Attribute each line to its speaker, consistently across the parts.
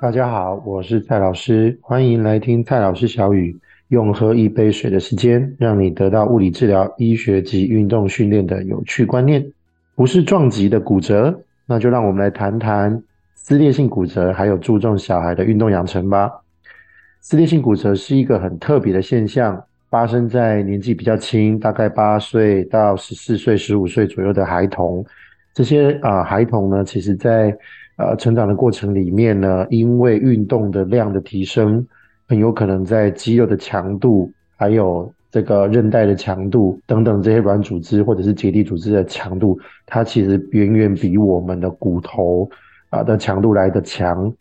Speaker 1: 大家好，我是蔡老师，欢迎来听蔡老师小语，用喝一杯水的时间，让你得到物理治疗、医学及运动训练的有趣观念。不是撞击的骨折，那就让我们来谈谈撕裂性骨折，还有注重小孩的运动养成吧。撕裂性骨折是一个很特别的现象。发生在年纪比较轻，大概八岁到十四岁、十五岁左右的孩童。这些啊、孩童呢，其实在呃成长的过程里面呢，因为运动的量的提升，很有可能在肌肉的强度，还有这个韧带的强度等等这些软组织或者是结缔组织的强度，它其实远远比我们的骨头啊、的强度来得强。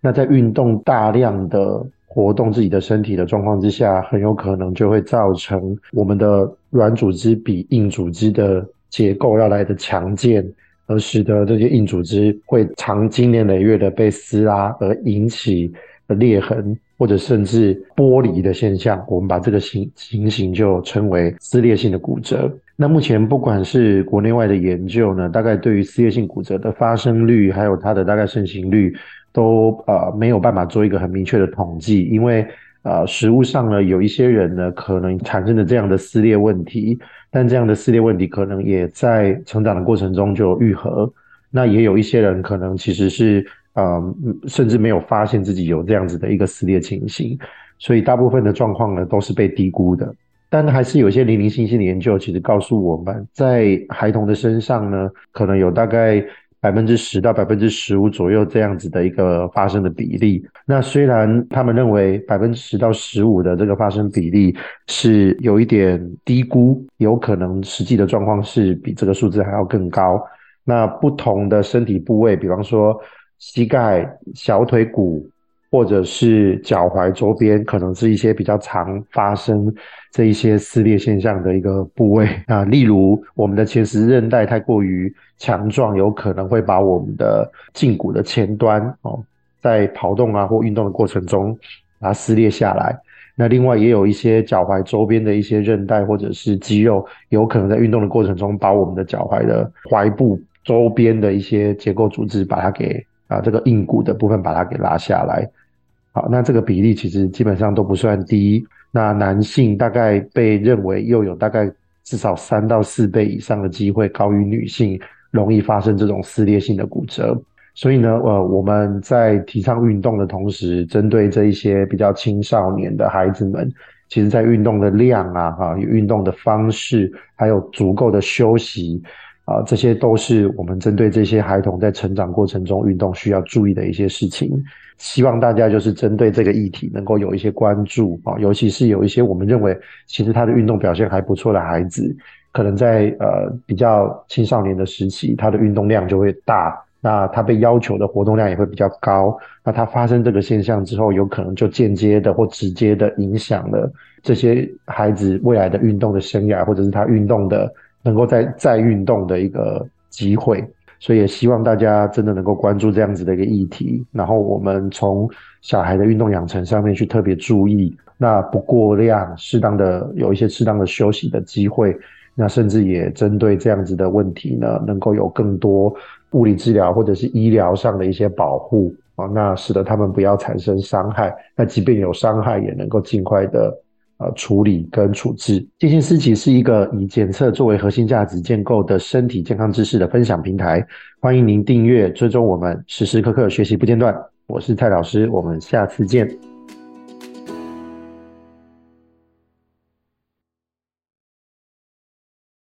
Speaker 1: 那在运动大量的活动自己的身体的状况之下，很有可能就会造成我们的软组织比硬组织的结构要来的强健，而使得这些硬组织会长经年累月的被撕拉，而引起裂痕或者甚至剥离的现象。我们把这个情情形就称为撕裂性的骨折。那目前不管是国内外的研究呢，大概对于撕裂性骨折的发生率，还有它的大概盛行率。都呃没有办法做一个很明确的统计，因为呃实物上呢，有一些人呢可能产生了这样的撕裂问题，但这样的撕裂问题可能也在成长的过程中就愈合。那也有一些人可能其实是呃甚至没有发现自己有这样子的一个撕裂情形，所以大部分的状况呢都是被低估的。但还是有一些零零星星的研究，其实告诉我们在孩童的身上呢，可能有大概。百分之十到百分之十五左右这样子的一个发生的比例。那虽然他们认为百分之十到十五的这个发生比例是有一点低估，有可能实际的状况是比这个数字还要更高。那不同的身体部位，比方说膝盖、小腿骨。或者是脚踝周边，可能是一些比较常发生这一些撕裂现象的一个部位啊，例如我们的前十字韧带太过于强壮，有可能会把我们的胫骨的前端哦，在跑动啊或运动的过程中把它撕裂下来。那另外也有一些脚踝周边的一些韧带或者是肌肉，有可能在运动的过程中把我们的脚踝的踝部周边的一些结构组织把它给啊这个硬骨的部分把它给拉下来。好，那这个比例其实基本上都不算低。那男性大概被认为又有大概至少三到四倍以上的机会高于女性，容易发生这种撕裂性的骨折。所以呢，呃，我们在提倡运动的同时，针对这一些比较青少年的孩子们，其实在运动的量啊，哈，运动的方式，还有足够的休息。啊，这些都是我们针对这些孩童在成长过程中运动需要注意的一些事情。希望大家就是针对这个议题能够有一些关注啊，尤其是有一些我们认为其实他的运动表现还不错的孩子，可能在呃比较青少年的时期，他的运动量就会大，那他被要求的活动量也会比较高。那他发生这个现象之后，有可能就间接的或直接的影响了这些孩子未来的运动的生涯，或者是他运动的。能够再再运动的一个机会，所以也希望大家真的能够关注这样子的一个议题，然后我们从小孩的运动养成上面去特别注意，那不过量，适当的有一些适当的休息的机会，那甚至也针对这样子的问题呢，能够有更多物理治疗或者是医疗上的一些保护。啊，那使得他们不要产生伤害，那即便有伤害，也能够尽快的。呃，处理跟处置。健心思琪是一个以检测作为核心价值建构的身体健康知识的分享平台，欢迎您订阅追踪我们，时时刻刻学习不间断。我是蔡老师，我们下次见。